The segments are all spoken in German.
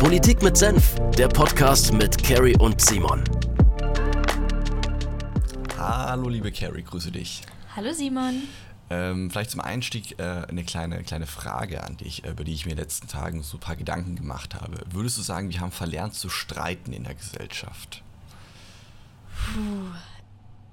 Politik mit Senf, der Podcast mit Carrie und Simon. Hallo liebe Carrie, grüße dich. Hallo Simon. Ähm, vielleicht zum Einstieg äh, eine kleine, kleine Frage an dich, über die ich mir in den letzten Tagen so ein paar Gedanken gemacht habe. Würdest du sagen, wir haben verlernt zu streiten in der Gesellschaft? Puh.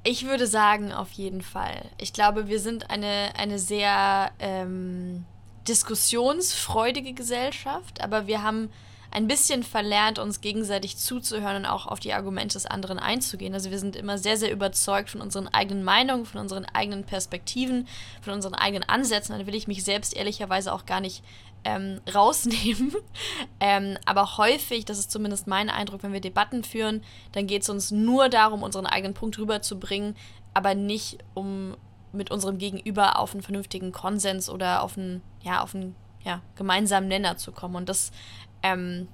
Ich würde sagen, auf jeden Fall. Ich glaube, wir sind eine, eine sehr ähm, diskussionsfreudige Gesellschaft, aber wir haben ein bisschen verlernt, uns gegenseitig zuzuhören und auch auf die Argumente des anderen einzugehen. Also wir sind immer sehr, sehr überzeugt von unseren eigenen Meinungen, von unseren eigenen Perspektiven, von unseren eigenen Ansätzen. Dann will ich mich selbst ehrlicherweise auch gar nicht ähm, rausnehmen. ähm, aber häufig, das ist zumindest mein Eindruck, wenn wir Debatten führen, dann geht es uns nur darum, unseren eigenen Punkt rüberzubringen, aber nicht um mit unserem Gegenüber auf einen vernünftigen Konsens oder auf einen, ja, auf einen ja, gemeinsamen Nenner zu kommen. Und das ähm,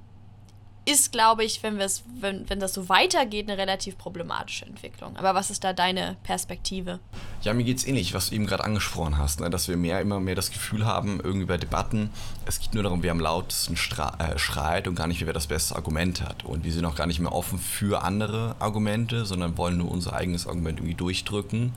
ist, glaube ich, wenn, wenn, wenn das so weitergeht, eine relativ problematische Entwicklung. Aber was ist da deine Perspektive? Ja, mir geht es ähnlich, was du eben gerade angesprochen hast, ne? dass wir mehr, immer mehr das Gefühl haben, irgendwie bei Debatten, es geht nur darum, wer am lautesten äh, schreit und gar nicht, wer das beste Argument hat. Und wir sind auch gar nicht mehr offen für andere Argumente, sondern wollen nur unser eigenes Argument irgendwie durchdrücken.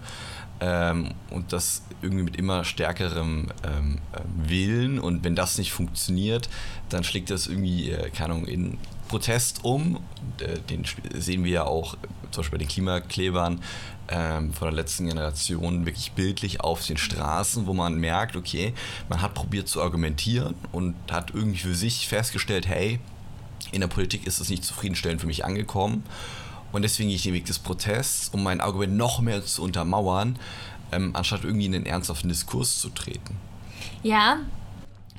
Ähm, und das irgendwie mit immer stärkerem ähm, äh, Willen. Und wenn das nicht funktioniert, dann schlägt das irgendwie, äh, keine Ahnung, in Protest um. Und, äh, den sehen wir ja auch zum Beispiel bei den Klimaklebern ähm, von der letzten Generation wirklich bildlich auf den Straßen, wo man merkt, okay, man hat probiert zu argumentieren und hat irgendwie für sich festgestellt, hey, in der Politik ist es nicht zufriedenstellend für mich angekommen. Und deswegen gehe ich den Weg des Protests, um mein Argument noch mehr zu untermauern, ähm, anstatt irgendwie in den ernsthaften Diskurs zu treten. Ja,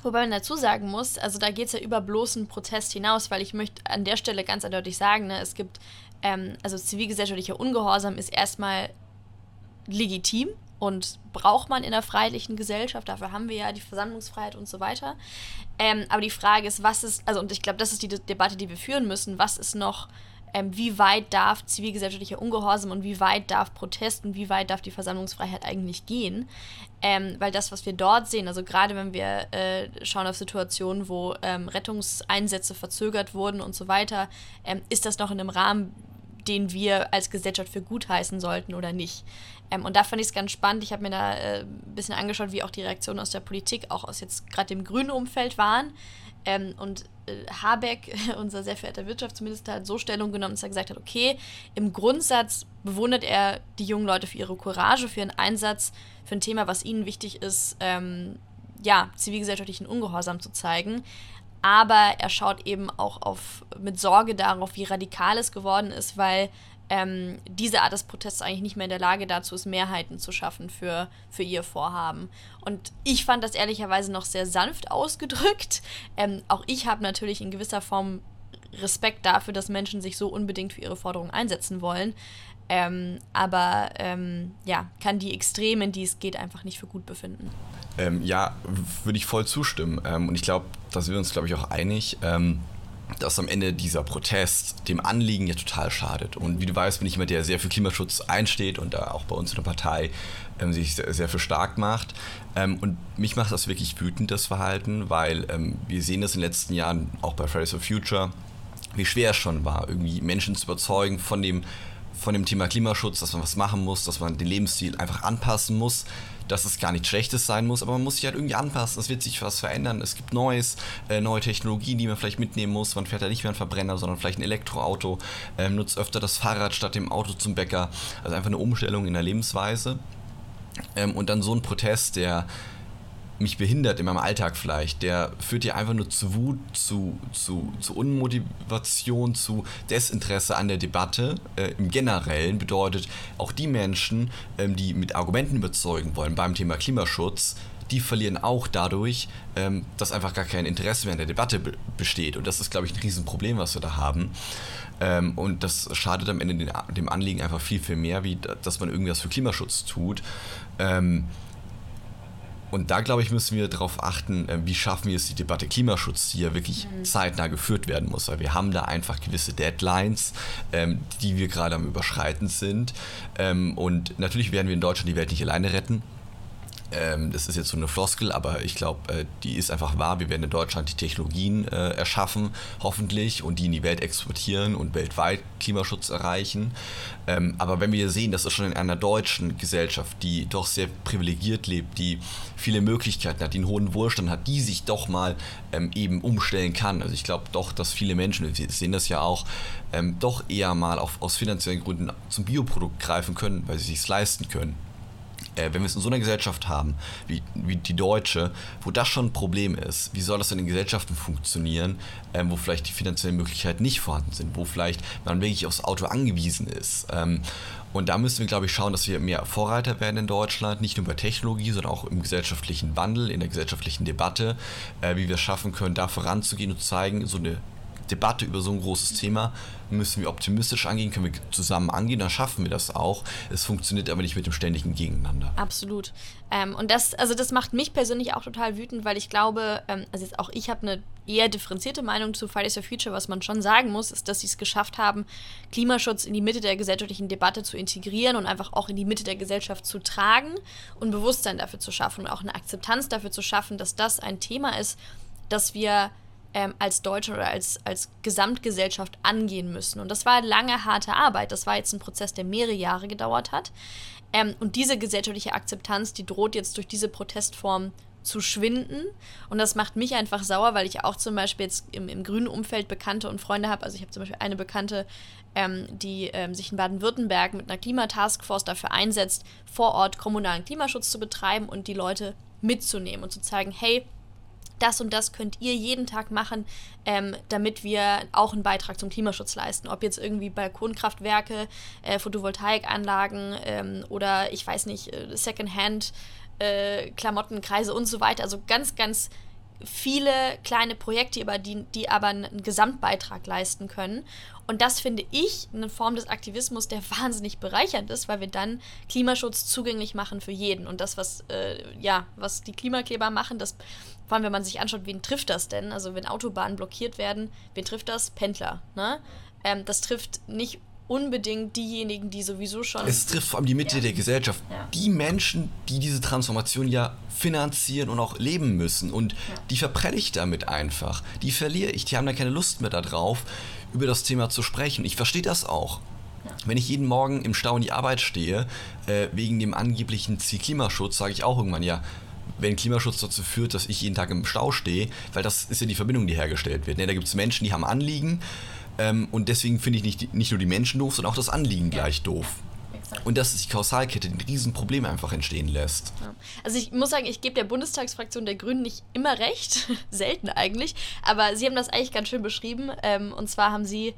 Wobei man dazu sagen muss, also da geht es ja über bloßen Protest hinaus, weil ich möchte an der Stelle ganz eindeutig sagen, ne, es gibt, ähm, also zivilgesellschaftlicher Ungehorsam ist erstmal legitim und braucht man in der freiheitlichen Gesellschaft, dafür haben wir ja die Versammlungsfreiheit und so weiter. Ähm, aber die Frage ist, was ist, also und ich glaube, das ist die Debatte, die wir führen müssen, was ist noch ähm, wie weit darf zivilgesellschaftlicher Ungehorsam und wie weit darf Protest und wie weit darf die Versammlungsfreiheit eigentlich gehen. Ähm, weil das, was wir dort sehen, also gerade wenn wir äh, schauen auf Situationen, wo ähm, Rettungseinsätze verzögert wurden und so weiter, ähm, ist das noch in einem Rahmen, den wir als Gesellschaft für gut heißen sollten oder nicht. Ähm, und da fand ich es ganz spannend. Ich habe mir da äh, ein bisschen angeschaut, wie auch die Reaktionen aus der Politik, auch aus jetzt gerade dem grünen Umfeld waren. Ähm, und Habeck, unser sehr verehrter Wirtschaftsminister, hat so Stellung genommen, dass er gesagt hat, okay, im Grundsatz bewundert er die jungen Leute für ihre Courage, für ihren Einsatz, für ein Thema, was ihnen wichtig ist, ähm, ja, zivilgesellschaftlichen Ungehorsam zu zeigen. Aber er schaut eben auch auf, mit Sorge darauf, wie radikal es geworden ist, weil ähm, diese Art des Protests eigentlich nicht mehr in der Lage dazu ist, Mehrheiten zu schaffen für, für ihr Vorhaben. Und ich fand das ehrlicherweise noch sehr sanft ausgedrückt. Ähm, auch ich habe natürlich in gewisser Form Respekt dafür, dass Menschen sich so unbedingt für ihre Forderungen einsetzen wollen. Ähm, aber ähm, ja, kann die Extremen, die es geht, einfach nicht für gut befinden. Ähm, ja, würde ich voll zustimmen. Ähm, und ich glaube, da sind wir uns, glaube ich, auch einig dass am Ende dieser Protest dem Anliegen ja total schadet. Und wie du weißt, bin ich jemand, der sehr für Klimaschutz einsteht und da auch bei uns in der Partei ähm, sich sehr, sehr, für stark macht. Ähm, und mich macht das wirklich wütend, das Verhalten, weil ähm, wir sehen das in den letzten Jahren auch bei Fridays for Future, wie schwer es schon war, irgendwie Menschen zu überzeugen von dem, von dem Thema Klimaschutz, dass man was machen muss, dass man den Lebensstil einfach anpassen muss dass es gar nichts Schlechtes sein muss, aber man muss sich halt irgendwie anpassen. Es wird sich was verändern. Es gibt Neues, äh, neue Technologien, die man vielleicht mitnehmen muss. Man fährt ja nicht mehr einen Verbrenner, sondern vielleicht ein Elektroauto, ähm, nutzt öfter das Fahrrad statt dem Auto zum Bäcker. Also einfach eine Umstellung in der Lebensweise. Ähm, und dann so ein Protest, der mich behindert in meinem Alltag vielleicht, der führt dir einfach nur zu Wut, zu, zu, zu Unmotivation, zu Desinteresse an der Debatte. Äh, Im Generellen bedeutet auch die Menschen, ähm, die mit Argumenten überzeugen wollen beim Thema Klimaschutz, die verlieren auch dadurch, ähm, dass einfach gar kein Interesse mehr an der Debatte be besteht. Und das ist, glaube ich, ein Riesenproblem, was wir da haben. Ähm, und das schadet am Ende den, dem Anliegen einfach viel, viel mehr, wie dass man irgendwas für Klimaschutz tut. Ähm, und da, glaube ich, müssen wir darauf achten, äh, wie schaffen wir es, die Debatte Klimaschutz, die ja wirklich mhm. zeitnah geführt werden muss. Weil wir haben da einfach gewisse Deadlines, ähm, die wir gerade am Überschreiten sind. Ähm, und natürlich werden wir in Deutschland die Welt nicht alleine retten. Ähm, das ist jetzt so eine Floskel, aber ich glaube, äh, die ist einfach wahr. Wir werden in Deutschland die Technologien äh, erschaffen, hoffentlich, und die in die Welt exportieren und weltweit Klimaschutz erreichen. Ähm, aber wenn wir sehen, dass es schon in einer deutschen Gesellschaft, die doch sehr privilegiert lebt, die viele Möglichkeiten hat, die einen hohen Wohlstand hat, die sich doch mal ähm, eben umstellen kann. Also ich glaube doch, dass viele Menschen, wir sehen das ja auch, ähm, doch eher mal auf, aus finanziellen Gründen zum Bioprodukt greifen können, weil sie es sich leisten können äh, wenn wir es in so einer Gesellschaft haben, wie, wie die deutsche, wo das schon ein Problem ist, wie soll das denn in Gesellschaften funktionieren, ähm, wo vielleicht die finanziellen Möglichkeiten nicht vorhanden sind, wo vielleicht man wirklich aufs Auto angewiesen ist. Ähm, und da müssen wir, glaube ich, schauen, dass wir mehr Vorreiter werden in Deutschland, nicht nur bei Technologie, sondern auch im gesellschaftlichen Wandel, in der gesellschaftlichen Debatte, äh, wie wir es schaffen können, da voranzugehen und zeigen, so eine Debatte über so ein großes Thema müssen wir optimistisch angehen, können wir zusammen angehen, dann schaffen wir das auch. Es funktioniert aber nicht mit dem ständigen Gegeneinander. Absolut. Ähm, und das, also das macht mich persönlich auch total wütend, weil ich glaube, ähm, also jetzt auch ich habe eine eher differenzierte Meinung zu Fridays for Future. Was man schon sagen muss, ist, dass sie es geschafft haben, Klimaschutz in die Mitte der gesellschaftlichen Debatte zu integrieren und einfach auch in die Mitte der Gesellschaft zu tragen und Bewusstsein dafür zu schaffen und auch eine Akzeptanz dafür zu schaffen, dass das ein Thema ist, das wir ähm, als Deutschland oder als, als Gesamtgesellschaft angehen müssen. Und das war lange harte Arbeit. Das war jetzt ein Prozess, der mehrere Jahre gedauert hat. Ähm, und diese gesellschaftliche Akzeptanz, die droht jetzt durch diese Protestform zu schwinden. Und das macht mich einfach sauer, weil ich auch zum Beispiel jetzt im, im grünen Umfeld Bekannte und Freunde habe. Also ich habe zum Beispiel eine Bekannte, ähm, die ähm, sich in Baden-Württemberg mit einer Klimataskforce dafür einsetzt, vor Ort kommunalen Klimaschutz zu betreiben und die Leute mitzunehmen und zu zeigen, hey, das und das könnt ihr jeden Tag machen, ähm, damit wir auch einen Beitrag zum Klimaschutz leisten. Ob jetzt irgendwie Balkonkraftwerke, äh, Photovoltaikanlagen ähm, oder ich weiß nicht, äh, Secondhand. Äh, Klamottenkreise und so weiter. Also ganz, ganz viele kleine Projekte, die, die aber einen Gesamtbeitrag leisten können. Und das finde ich eine Form des Aktivismus, der wahnsinnig bereichernd ist, weil wir dann Klimaschutz zugänglich machen für jeden. Und das, was, äh, ja, was die Klimakleber machen, das vor allem, wenn man sich anschaut, wen trifft das denn? Also, wenn Autobahnen blockiert werden, wen trifft das? Pendler. Ne? Ähm, das trifft nicht unbedingt diejenigen, die sowieso schon. Es trifft vor allem die Mitte ja. der Gesellschaft. Ja. Die Menschen, die diese Transformation ja finanzieren und auch leben müssen. Und ja. die verprelle ich damit einfach. Die verliere ich. Die haben da keine Lust mehr darauf, über das Thema zu sprechen. Ich verstehe das auch. Wenn ich jeden Morgen im Stau in die Arbeit stehe, äh, wegen dem angeblichen Ziel Klimaschutz, sage ich auch irgendwann, ja, wenn Klimaschutz dazu führt, dass ich jeden Tag im Stau stehe, weil das ist ja die Verbindung, die hergestellt wird. Ne? Da gibt es Menschen, die haben Anliegen ähm, und deswegen finde ich nicht, nicht nur die Menschen doof, sondern auch das Anliegen ja. gleich doof. Und dass die Kausalkette ein Riesenproblem einfach entstehen lässt. Also ich muss sagen, ich gebe der Bundestagsfraktion der Grünen nicht immer recht, selten eigentlich, aber sie haben das eigentlich ganz schön beschrieben. Ähm, und zwar haben sie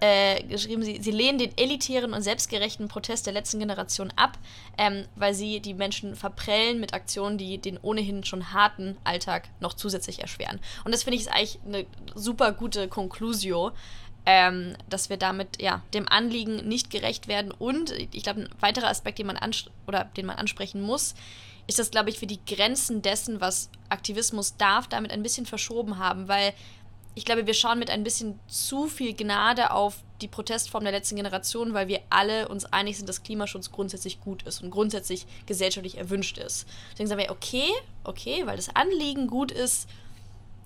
äh, geschrieben, sie, sie lehnen den elitären und selbstgerechten Protest der letzten Generation ab, ähm, weil sie die Menschen verprellen mit Aktionen, die den ohnehin schon harten Alltag noch zusätzlich erschweren. Und das finde ich ist eigentlich eine super gute Conclusio. Ähm, dass wir damit ja dem Anliegen nicht gerecht werden und ich glaube ein weiterer Aspekt, den man oder den man ansprechen muss, ist das glaube ich für die Grenzen dessen, was Aktivismus darf, damit ein bisschen verschoben haben, weil ich glaube, wir schauen mit ein bisschen zu viel Gnade auf die Protestform der letzten Generation, weil wir alle uns einig sind, dass Klimaschutz grundsätzlich gut ist und grundsätzlich gesellschaftlich erwünscht ist. Deswegen sagen wir, okay, okay, weil das Anliegen gut ist,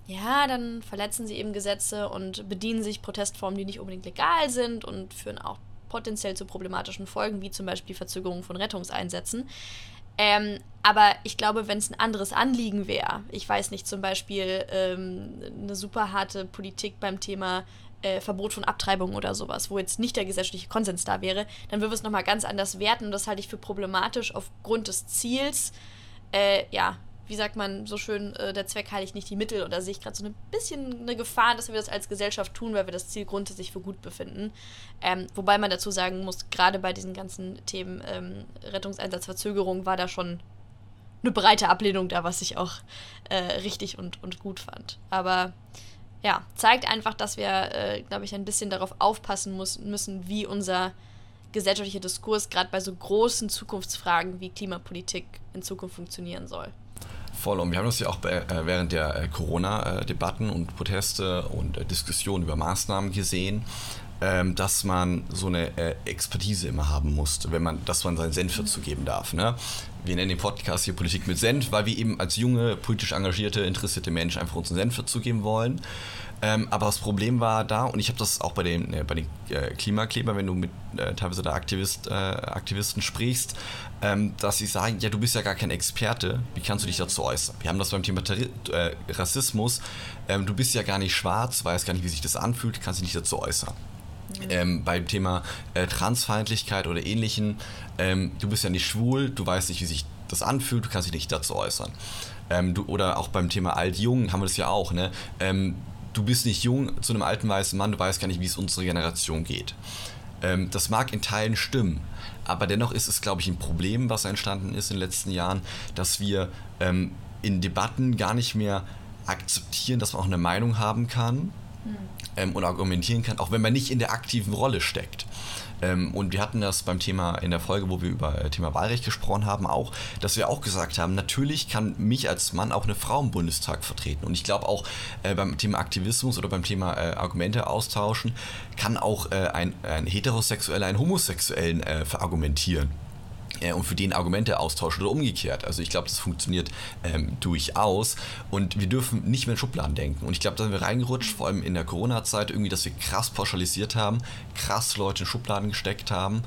ja, dann verletzen sie eben Gesetze und bedienen sich Protestformen, die nicht unbedingt legal sind und führen auch potenziell zu problematischen Folgen, wie zum Beispiel Verzögerung von Rettungseinsätzen. Ähm, aber ich glaube, wenn es ein anderes Anliegen wäre, ich weiß nicht, zum Beispiel ähm, eine super harte Politik beim Thema äh, Verbot von Abtreibung oder sowas, wo jetzt nicht der gesellschaftliche Konsens da wäre, dann würde es nochmal ganz anders werten und das halte ich für problematisch aufgrund des Ziels, äh, ja, wie sagt man so schön, äh, der Zweck heiligt nicht die Mittel. Oder sehe ich gerade so ein bisschen eine Gefahr, dass wir das als Gesellschaft tun, weil wir das Ziel grundsätzlich für gut befinden. Ähm, wobei man dazu sagen muss, gerade bei diesen ganzen Themen ähm, Rettungseinsatzverzögerung war da schon eine breite Ablehnung da, was ich auch äh, richtig und, und gut fand. Aber ja, zeigt einfach, dass wir, äh, glaube ich, ein bisschen darauf aufpassen muss, müssen, wie unser gesellschaftlicher Diskurs gerade bei so großen Zukunftsfragen wie Klimapolitik in Zukunft funktionieren soll. Voll. Und wir haben das ja auch bei, äh, während der äh, Corona-Debatten und Proteste und äh, Diskussionen über Maßnahmen gesehen, ähm, dass man so eine äh, Expertise immer haben muss, wenn man, dass man seinen Senf dazu geben darf. Ne? wir nennen den Podcast hier Politik mit Senf, weil wir eben als junge, politisch engagierte, interessierte Menschen einfach unseren Senf dazugeben wollen. Ähm, aber das Problem war da, und ich habe das auch bei den, äh, bei den äh, Klimakleber, wenn du mit äh, teilweise der Aktivist, äh, Aktivisten sprichst, ähm, dass sie sagen, ja, du bist ja gar kein Experte, wie kannst du dich dazu äußern? Wir haben das beim Thema Terri äh, Rassismus, ähm, du bist ja gar nicht schwarz, weißt gar nicht, wie sich das anfühlt, kannst dich nicht dazu äußern. Ähm, beim Thema äh, Transfeindlichkeit oder ähnlichen, ähm, du bist ja nicht schwul, du weißt nicht, wie sich das anfühlt, du kannst dich nicht dazu äußern. Ähm, du, oder auch beim Thema alt-jung haben wir das ja auch, ne? Ähm, du bist nicht jung zu einem alten weißen Mann, du weißt gar nicht, wie es unsere Generation geht. Ähm, das mag in Teilen stimmen, aber dennoch ist es, glaube ich, ein Problem, was entstanden ist in den letzten Jahren, dass wir ähm, in Debatten gar nicht mehr akzeptieren, dass man auch eine Meinung haben kann hm. Ähm, und argumentieren kann, auch wenn man nicht in der aktiven Rolle steckt. Ähm, und wir hatten das beim Thema in der Folge, wo wir über äh, Thema Wahlrecht gesprochen haben, auch, dass wir auch gesagt haben, natürlich kann mich als Mann auch eine Frau im Bundestag vertreten. Und ich glaube auch äh, beim Thema Aktivismus oder beim Thema äh, Argumente austauschen, kann auch äh, ein, ein Heterosexueller einen Homosexuellen äh, verargumentieren und für den Argumente austauschen oder umgekehrt. Also ich glaube, das funktioniert ähm, durchaus und wir dürfen nicht mehr in Schubladen denken. Und ich glaube, da sind wir reingerutscht, vor allem in der Corona-Zeit, irgendwie, dass wir krass pauschalisiert haben, krass Leute in Schubladen gesteckt haben.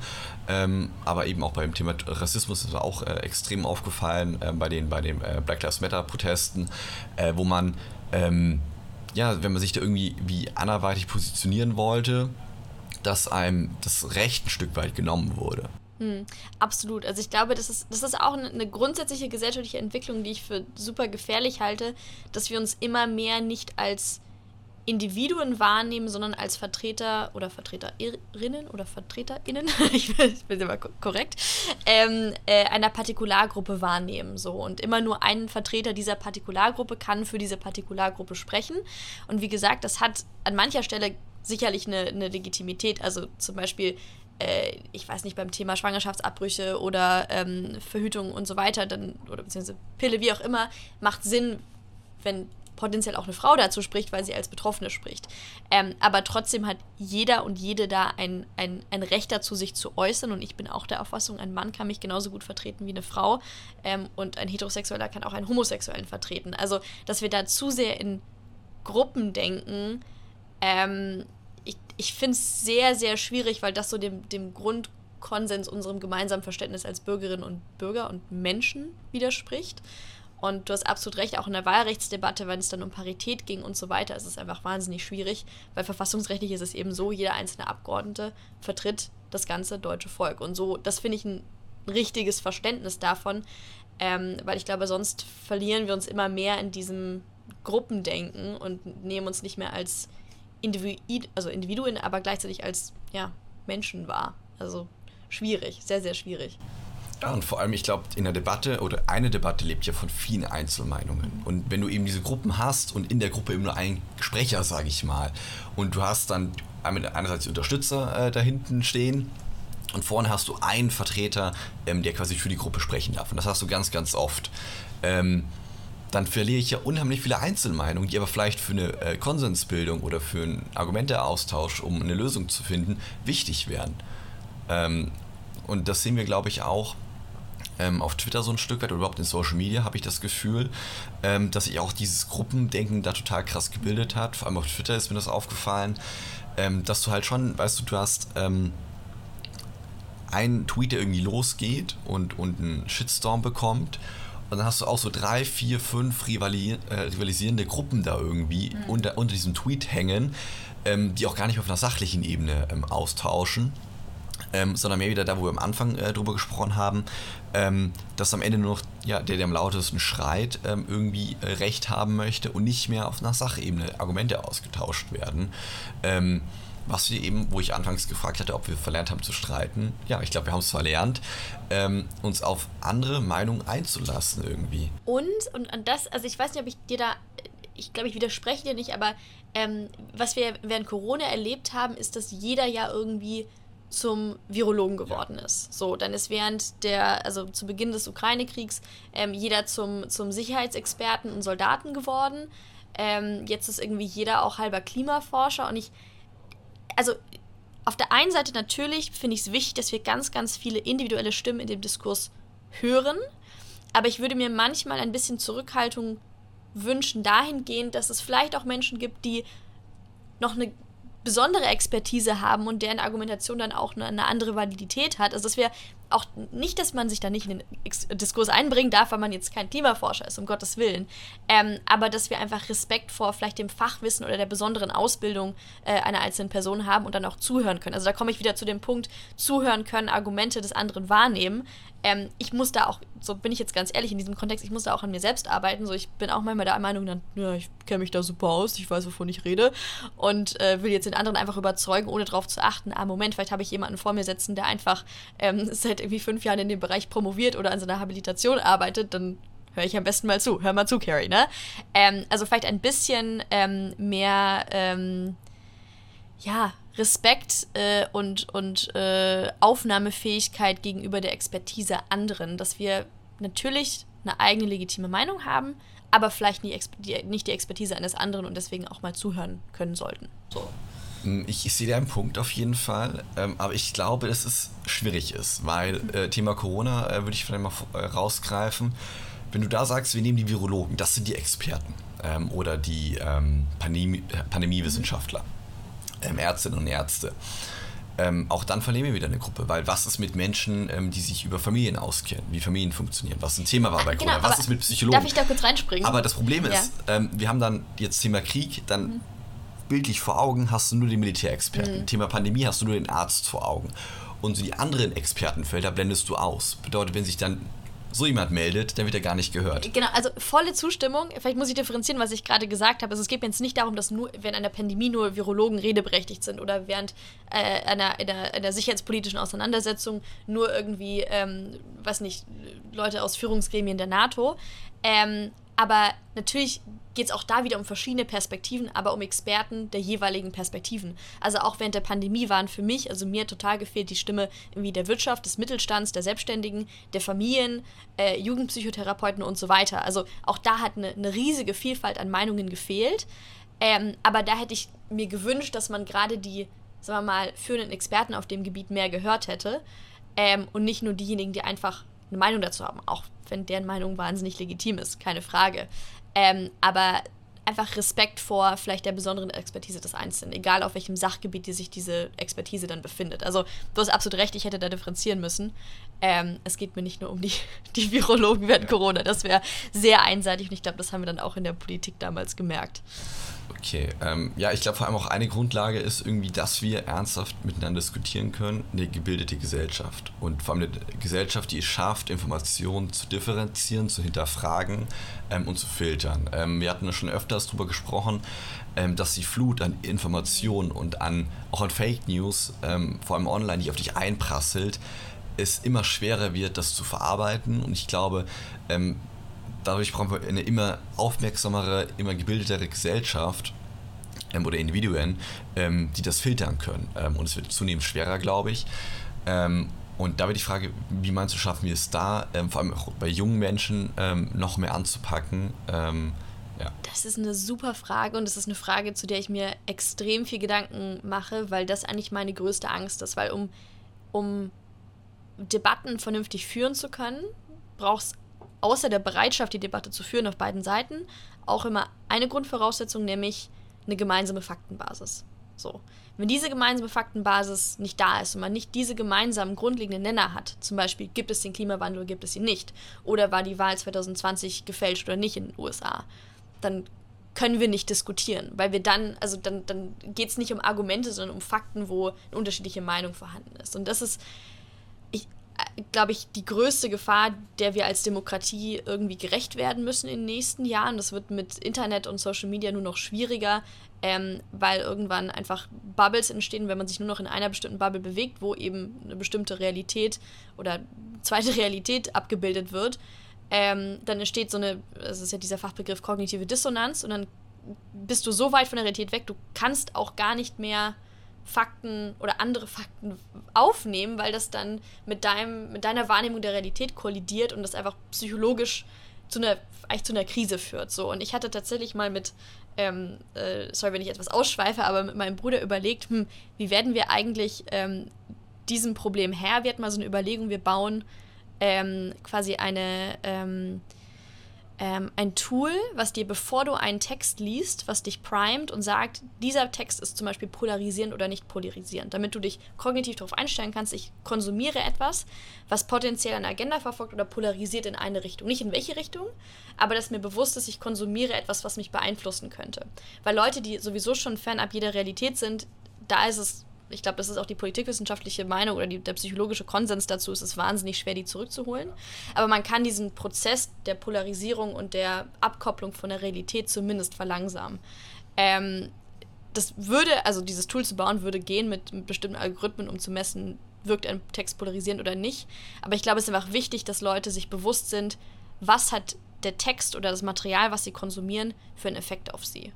Ähm, aber eben auch beim Thema Rassismus ist auch äh, extrem aufgefallen, äh, bei den, bei den äh, Black Lives Matter-Protesten, äh, wo man, ähm, ja, wenn man sich da irgendwie wie anderweitig positionieren wollte, dass einem das Recht ein Stück weit genommen wurde. Hm, absolut. Also ich glaube, das ist, das ist auch eine grundsätzliche gesellschaftliche Entwicklung, die ich für super gefährlich halte, dass wir uns immer mehr nicht als Individuen wahrnehmen, sondern als Vertreter oder Vertreterinnen oder Vertreterinnen, ich bin immer korrekt, ähm, äh, einer Partikulargruppe wahrnehmen. So. Und immer nur ein Vertreter dieser Partikulargruppe kann für diese Partikulargruppe sprechen. Und wie gesagt, das hat an mancher Stelle sicherlich eine, eine Legitimität. Also zum Beispiel äh, ich weiß nicht, beim Thema Schwangerschaftsabbrüche oder ähm, Verhütung und so weiter, dann, oder beziehungsweise Pille, wie auch immer, macht Sinn, wenn potenziell auch eine Frau dazu spricht, weil sie als Betroffene spricht. Ähm, aber trotzdem hat jeder und jede da ein, ein, ein Recht dazu, sich zu äußern. Und ich bin auch der Auffassung, ein Mann kann mich genauso gut vertreten wie eine Frau. Ähm, und ein Heterosexueller kann auch einen Homosexuellen vertreten. Also, dass wir da zu sehr in Gruppen denken, ähm, ich, ich finde es sehr, sehr schwierig, weil das so dem, dem Grundkonsens, unserem gemeinsamen Verständnis als Bürgerinnen und Bürger und Menschen widerspricht. Und du hast absolut recht, auch in der Wahlrechtsdebatte, wenn es dann um Parität ging und so weiter, ist es einfach wahnsinnig schwierig, weil verfassungsrechtlich ist es eben so, jeder einzelne Abgeordnete vertritt das ganze deutsche Volk. Und so, das finde ich ein richtiges Verständnis davon, ähm, weil ich glaube, sonst verlieren wir uns immer mehr in diesem Gruppendenken und nehmen uns nicht mehr als Individu also Individuen, aber gleichzeitig als ja, Menschen wahr. Also schwierig, sehr, sehr schwierig. Ja, und vor allem, ich glaube, in der Debatte oder eine Debatte lebt ja von vielen Einzelmeinungen. Und wenn du eben diese Gruppen hast und in der Gruppe eben nur einen Sprecher, sage ich mal, und du hast dann einerseits die Unterstützer äh, da hinten stehen und vorne hast du einen Vertreter, ähm, der quasi für die Gruppe sprechen darf. Und das hast du ganz, ganz oft. Ähm, dann verliere ich ja unheimlich viele Einzelmeinungen, die aber vielleicht für eine äh, Konsensbildung oder für einen Argumenteaustausch, um eine Lösung zu finden, wichtig wären. Ähm, und das sehen wir, glaube ich, auch ähm, auf Twitter so ein Stück weit oder überhaupt in Social Media, habe ich das Gefühl, ähm, dass sich auch dieses Gruppendenken da total krass gebildet hat. Vor allem auf Twitter ist mir das aufgefallen, ähm, dass du halt schon, weißt du, du hast ähm, einen Tweet, der irgendwie losgeht und, und einen Shitstorm bekommt und dann hast du auch so drei, vier, fünf rivali äh, rivalisierende Gruppen da irgendwie mhm. unter, unter diesem Tweet hängen, ähm, die auch gar nicht auf einer sachlichen Ebene ähm, austauschen. Ähm, sondern mehr wieder da, wo wir am Anfang äh, drüber gesprochen haben, ähm, dass am Ende nur noch ja, der, der am lautesten schreit, ähm, irgendwie äh, Recht haben möchte und nicht mehr auf einer Sachebene Argumente ausgetauscht werden. Was wir eben, wo ich anfangs gefragt hatte, ob wir verlernt haben zu streiten. Ja, ich glaube, wir haben es verlernt, ähm, uns auf andere Meinungen einzulassen irgendwie. Und, und an das, also ich weiß nicht, ob ich dir da, ich glaube, ich widerspreche dir nicht, aber ähm, was wir während Corona erlebt haben, ist, dass jeder ja irgendwie zum Virologen geworden ist. So, dann ist während der, also zu Beginn des Ukraine-Kriegs, ähm, jeder zum, zum Sicherheitsexperten und Soldaten geworden. Ähm, jetzt ist irgendwie jeder auch halber Klimaforscher und ich, also auf der einen Seite natürlich finde ich es wichtig, dass wir ganz, ganz viele individuelle Stimmen in dem Diskurs hören aber ich würde mir manchmal ein bisschen Zurückhaltung wünschen dahingehend, dass es vielleicht auch Menschen gibt, die noch eine besondere Expertise haben und deren Argumentation dann auch eine, eine andere Validität hat. Also dass wir auch nicht, dass man sich da nicht in den Diskurs einbringen darf, weil man jetzt kein Klimaforscher ist, um Gottes Willen. Ähm, aber dass wir einfach Respekt vor vielleicht dem Fachwissen oder der besonderen Ausbildung äh, einer einzelnen Person haben und dann auch zuhören können. Also da komme ich wieder zu dem Punkt, zuhören können, Argumente des anderen wahrnehmen. Ähm, ich muss da auch, so bin ich jetzt ganz ehrlich in diesem Kontext, ich muss da auch an mir selbst arbeiten. So, ich bin auch manchmal der Meinung, dann, ja, ich kenne mich da super aus, ich weiß, wovon ich rede und äh, will jetzt den anderen einfach überzeugen, ohne darauf zu achten, ah, Moment, vielleicht habe ich jemanden vor mir sitzen, der einfach ähm, seit irgendwie fünf Jahren in dem Bereich promoviert oder an seiner Habilitation arbeitet, dann höre ich am besten mal zu. Hör mal zu, Carrie, ne? Ähm, also vielleicht ein bisschen ähm, mehr, ähm, ja, Respekt äh, und, und äh, Aufnahmefähigkeit gegenüber der Expertise anderen, dass wir natürlich eine eigene legitime Meinung haben, aber vielleicht nie die, nicht die Expertise eines anderen und deswegen auch mal zuhören können sollten. So. Hm, ich, sehe da einen Punkt auf jeden Fall, ähm, aber ich glaube, dass es schwierig ist, weil äh, Thema Corona äh, würde ich vielleicht mal äh, rausgreifen. Wenn du da sagst, wir nehmen die Virologen, das sind die Experten ähm, oder die ähm, Pandemie, äh, Pandemiewissenschaftler, ähm, Ärztinnen und Ärzte. Ähm, auch dann verlieren wir wieder eine Gruppe, weil was ist mit Menschen, ähm, die sich über Familien auskennen, wie Familien funktionieren, was ein Thema war bei genau, Corona, was ist mit Psychologen? Darf ich da kurz reinspringen? Aber das Problem ist, ja. wir haben dann jetzt Thema Krieg, dann mhm bildlich vor Augen hast du nur den Militärexperten. Mhm. Thema Pandemie hast du nur den Arzt vor Augen. Und so die anderen Expertenfelder blendest du aus. Bedeutet, wenn sich dann so jemand meldet, dann wird er gar nicht gehört. Genau, also volle Zustimmung. Vielleicht muss ich differenzieren, was ich gerade gesagt habe. Also es geht mir jetzt nicht darum, dass nur während einer Pandemie nur Virologen redeberechtigt sind oder während äh, einer, einer, einer, sicherheitspolitischen Auseinandersetzung nur irgendwie, ähm, was nicht, Leute aus Führungsgremien der NATO. Ähm, aber natürlich geht es auch da wieder um verschiedene Perspektiven, aber um Experten der jeweiligen Perspektiven. Also auch während der Pandemie waren für mich, also mir total gefehlt die Stimme irgendwie der Wirtschaft, des Mittelstands, der Selbstständigen, der Familien, äh, Jugendpsychotherapeuten und so weiter. Also auch da hat eine, eine riesige Vielfalt an Meinungen gefehlt. Ähm, aber da hätte ich mir gewünscht, dass man gerade die, sagen wir mal, führenden Experten auf dem Gebiet mehr gehört hätte. Ähm, und nicht nur diejenigen, die einfach eine Meinung dazu haben, auch wenn deren Meinung wahnsinnig legitim ist, keine Frage. Ähm, aber einfach Respekt vor vielleicht der besonderen Expertise des Einzelnen, egal auf welchem Sachgebiet die sich diese Expertise dann befindet. Also du hast absolut recht, ich hätte da differenzieren müssen. Ähm, es geht mir nicht nur um die, die Virologen während Corona, das wäre sehr einseitig und ich glaube, das haben wir dann auch in der Politik damals gemerkt. Okay, ähm, ja, ich glaube vor allem auch eine Grundlage ist irgendwie, dass wir ernsthaft miteinander diskutieren können, eine gebildete Gesellschaft. Und vor allem eine Gesellschaft, die es schafft, Informationen zu differenzieren, zu hinterfragen ähm, und zu filtern. Ähm, wir hatten ja schon öfters darüber gesprochen, ähm, dass die Flut an Informationen und an auch an Fake News, ähm, vor allem online, die auf dich einprasselt, es immer schwerer wird, das zu verarbeiten. Und ich glaube, ähm, dadurch brauchen wir eine immer aufmerksamere, immer gebildetere Gesellschaft ähm, oder Individuen, ähm, die das filtern können. Ähm, und es wird zunehmend schwerer, glaube ich. Ähm, und da wird die Frage, wie meinst du, schaffen wir es da, ähm, vor allem auch bei jungen Menschen, ähm, noch mehr anzupacken? Ja. Das ist eine super Frage und das ist eine Frage, zu der ich mir extrem viel Gedanken mache, weil das eigentlich meine größte Angst ist. Weil um, um Debatten vernünftig führen zu können, braucht es außer der Bereitschaft, die Debatte zu führen auf beiden Seiten, auch immer eine Grundvoraussetzung, nämlich eine gemeinsame Faktenbasis. So. Wenn diese gemeinsame Faktenbasis nicht da ist und man nicht diese gemeinsamen grundlegenden Nenner hat, zum Beispiel gibt es den Klimawandel oder gibt es ihn nicht, oder war die Wahl 2020 gefälscht oder nicht in den USA, dann können wir nicht diskutieren, weil wir dann, also dann, dann geht es nicht um Argumente, sondern um Fakten, wo eine unterschiedliche Meinung vorhanden ist. Und das ist, glaube ich, die größte Gefahr, der wir als Demokratie irgendwie gerecht werden müssen in den nächsten Jahren. Das wird mit Internet und Social Media nur noch schwieriger, ähm, weil irgendwann einfach Bubbles entstehen, wenn man sich nur noch in einer bestimmten Bubble bewegt, wo eben eine bestimmte Realität oder zweite Realität abgebildet wird. Ähm, dann entsteht so eine, das ist ja dieser Fachbegriff kognitive Dissonanz und dann bist du so weit von der Realität weg, du kannst auch gar nicht mehr Fakten oder andere Fakten aufnehmen, weil das dann mit, deinem, mit deiner Wahrnehmung der Realität kollidiert und das einfach psychologisch zu einer, eigentlich zu einer Krise führt. So. Und ich hatte tatsächlich mal mit, ähm, äh, sorry, wenn ich etwas ausschweife, aber mit meinem Bruder überlegt, hm, wie werden wir eigentlich ähm, diesem Problem Herr? Wir hatten mal so eine Überlegung, wir bauen ähm, quasi eine, ähm, ähm, ein Tool, was dir, bevor du einen Text liest, was dich primet und sagt, dieser Text ist zum Beispiel polarisierend oder nicht polarisierend, damit du dich kognitiv darauf einstellen kannst, ich konsumiere etwas, was potenziell eine Agenda verfolgt oder polarisiert in eine Richtung. Nicht in welche Richtung, aber dass mir bewusst ist, ich konsumiere etwas, was mich beeinflussen könnte. Weil Leute, die sowieso schon fernab jeder Realität sind, da ist es ich glaube, das ist auch die politikwissenschaftliche Meinung oder die, der psychologische Konsens dazu, es ist wahnsinnig schwer, die zurückzuholen. Aber man kann diesen Prozess der Polarisierung und der Abkopplung von der Realität zumindest verlangsamen. Ähm, das würde, also dieses Tool zu bauen, würde gehen mit, mit bestimmten Algorithmen, um zu messen, wirkt ein Text polarisierend oder nicht. Aber ich glaube, es ist einfach wichtig, dass Leute sich bewusst sind, was hat der Text oder das Material, was sie konsumieren, für einen Effekt auf sie.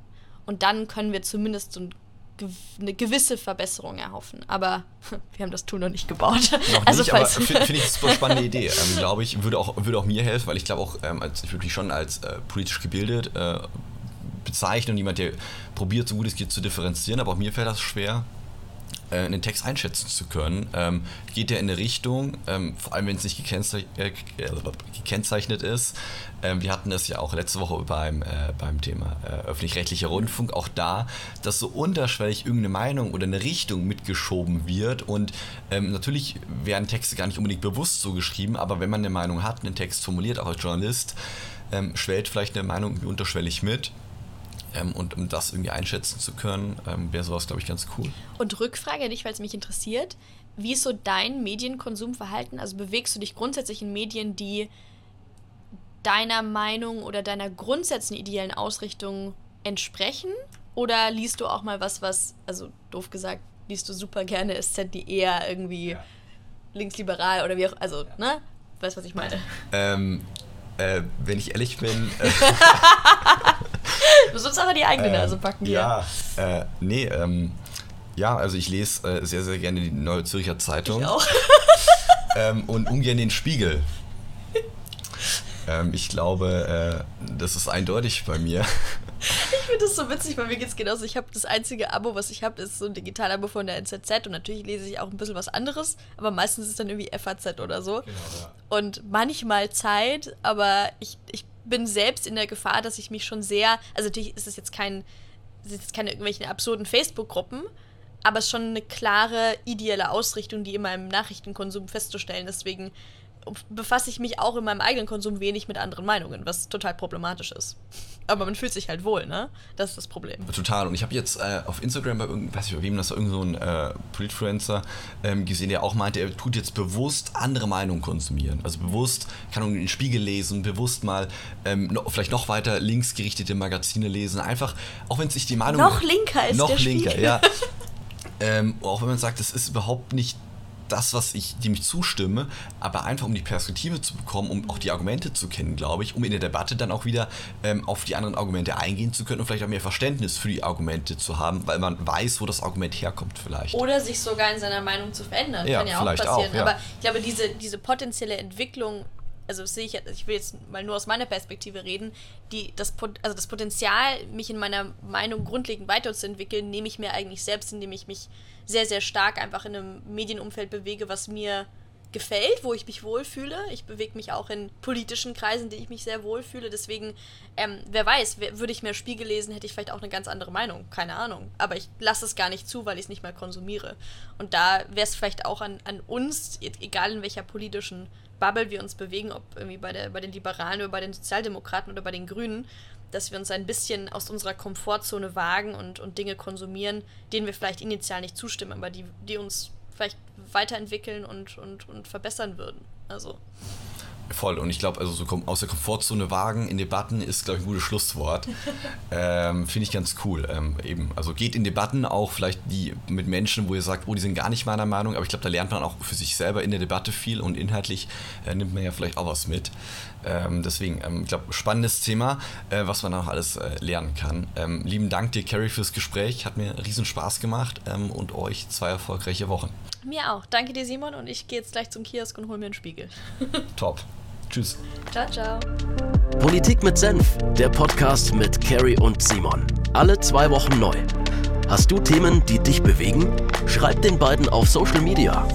Und dann können wir zumindest so ein eine gewisse Verbesserung erhoffen. Aber wir haben das Tool noch nicht gebaut. Noch also nicht, aber finde find ich eine super spannende Idee. Ähm, glaube ich, würde auch, würde auch mir helfen, weil ich glaube auch, ähm, als, ich würde mich schon als äh, politisch gebildet äh, bezeichnen und jemand, der probiert, so gut es geht, zu differenzieren, aber auch mir fällt das schwer, äh, einen Text einschätzen zu können. Ähm, geht der in eine Richtung, ähm, vor allem wenn es nicht gekennzeichnet, äh, gekennzeichnet ist. Ähm, wir hatten das ja auch letzte Woche beim, äh, beim Thema äh, öffentlich-rechtlicher Rundfunk, auch da, dass so unterschwellig irgendeine Meinung oder eine Richtung mitgeschoben wird. Und ähm, natürlich werden Texte gar nicht unbedingt bewusst so geschrieben, aber wenn man eine Meinung hat, einen Text formuliert, auch als Journalist, ähm, schwellt vielleicht eine Meinung unterschwellig mit. Ähm, und um das irgendwie einschätzen zu können, ähm, wäre sowas, glaube ich, ganz cool. Und Rückfrage an dich, weil es mich interessiert. Wie ist so dein Medienkonsumverhalten? Also bewegst du dich grundsätzlich in Medien, die deiner Meinung oder deiner grundsätzlichen ideellen Ausrichtung entsprechen? Oder liest du auch mal was, was, also doof gesagt, liest du super gerne SZ, die eher irgendwie ja. linksliberal oder wie auch, also, ja. ne? Weißt was ich meine? Ähm, äh, wenn ich ehrlich bin. Äh, du sollst aber die eigene Nase ähm, packen hier. Ja, äh, nee, ähm, ja, also ich lese äh, sehr, sehr gerne die Neue Zürcher Zeitung. Ich auch. ähm, und ungern den Spiegel. Ähm, ich glaube, äh, das ist eindeutig bei mir. Ich finde das so witzig, weil mir geht es genauso. Ich habe das einzige Abo, was ich habe, ist so ein Digital-Abo von der NZZ und natürlich lese ich auch ein bisschen was anderes, aber meistens ist es dann irgendwie FAZ oder so. Genau, ja. Und manchmal Zeit, aber ich, ich bin selbst in der Gefahr, dass ich mich schon sehr, also natürlich ist es jetzt kein, ist jetzt keine irgendwelchen absurden Facebook-Gruppen, aber es ist schon eine klare ideelle Ausrichtung, die in meinem Nachrichtenkonsum festzustellen. Deswegen befasse ich mich auch in meinem eigenen Konsum wenig mit anderen Meinungen, was total problematisch ist. Aber man fühlt sich halt wohl, ne? Das ist das Problem. Total. Und ich habe jetzt äh, auf Instagram bei irgend, weiß ich bei wem das war, irgend so ein äh, Politfluencer ähm, gesehen, der auch meinte, er tut jetzt bewusst andere Meinungen konsumieren. Also bewusst, kann man den Spiegel lesen, bewusst mal ähm, noch, vielleicht noch weiter linksgerichtete Magazine lesen. Einfach, auch wenn sich die Meinung. Noch linker ist Noch der linker, Spiegel. ja. ähm, auch wenn man sagt, das ist überhaupt nicht das, was ich, dem ich zustimme, aber einfach um die Perspektive zu bekommen, um auch die Argumente zu kennen, glaube ich, um in der Debatte dann auch wieder ähm, auf die anderen Argumente eingehen zu können und vielleicht auch mehr Verständnis für die Argumente zu haben, weil man weiß, wo das Argument herkommt vielleicht. Oder sich sogar in seiner Meinung zu verändern, ja, kann ja auch passieren. Auch, ja. Aber ich glaube, diese, diese potenzielle Entwicklung also sehe ich, ich will jetzt mal nur aus meiner Perspektive reden, die, das, also das Potenzial, mich in meiner Meinung grundlegend weiterzuentwickeln, nehme ich mir eigentlich selbst, indem ich mich sehr, sehr stark einfach in einem Medienumfeld bewege, was mir gefällt, wo ich mich wohlfühle. Ich bewege mich auch in politischen Kreisen, denen ich mich sehr wohlfühle. Deswegen, ähm, wer weiß, würde ich mehr Spiegel lesen, hätte ich vielleicht auch eine ganz andere Meinung. Keine Ahnung. Aber ich lasse es gar nicht zu, weil ich es nicht mehr konsumiere. Und da wäre es vielleicht auch an, an uns, e-, egal in welcher politischen Bubble wir uns bewegen, ob irgendwie bei, der, bei den Liberalen oder bei den Sozialdemokraten oder bei den Grünen, dass wir uns ein bisschen aus unserer Komfortzone wagen und, und Dinge konsumieren, denen wir vielleicht initial nicht zustimmen, aber die, die uns vielleicht weiterentwickeln und, und, und verbessern würden. Also. Voll. Und ich glaube, also so aus der Komfortzone wagen in Debatten ist, glaube ich, ein gutes Schlusswort. ähm, Finde ich ganz cool. Ähm, eben. Also geht in Debatten auch vielleicht die mit Menschen, wo ihr sagt, oh, die sind gar nicht meiner Meinung, aber ich glaube, da lernt man auch für sich selber in der Debatte viel und inhaltlich äh, nimmt man ja vielleicht auch was mit. Ähm, deswegen, ähm, ich glaube, spannendes Thema, äh, was man auch alles äh, lernen kann. Ähm, lieben Dank dir, Carrie, fürs Gespräch. Hat mir riesen Spaß gemacht ähm, und euch zwei erfolgreiche Wochen. Mir auch. Danke dir, Simon. Und ich gehe jetzt gleich zum Kiosk und hole mir einen Spiegel. Top. Tschüss. Ciao, ciao. Politik mit Senf, der Podcast mit Carrie und Simon. Alle zwei Wochen neu. Hast du Themen, die dich bewegen? Schreib den beiden auf Social Media.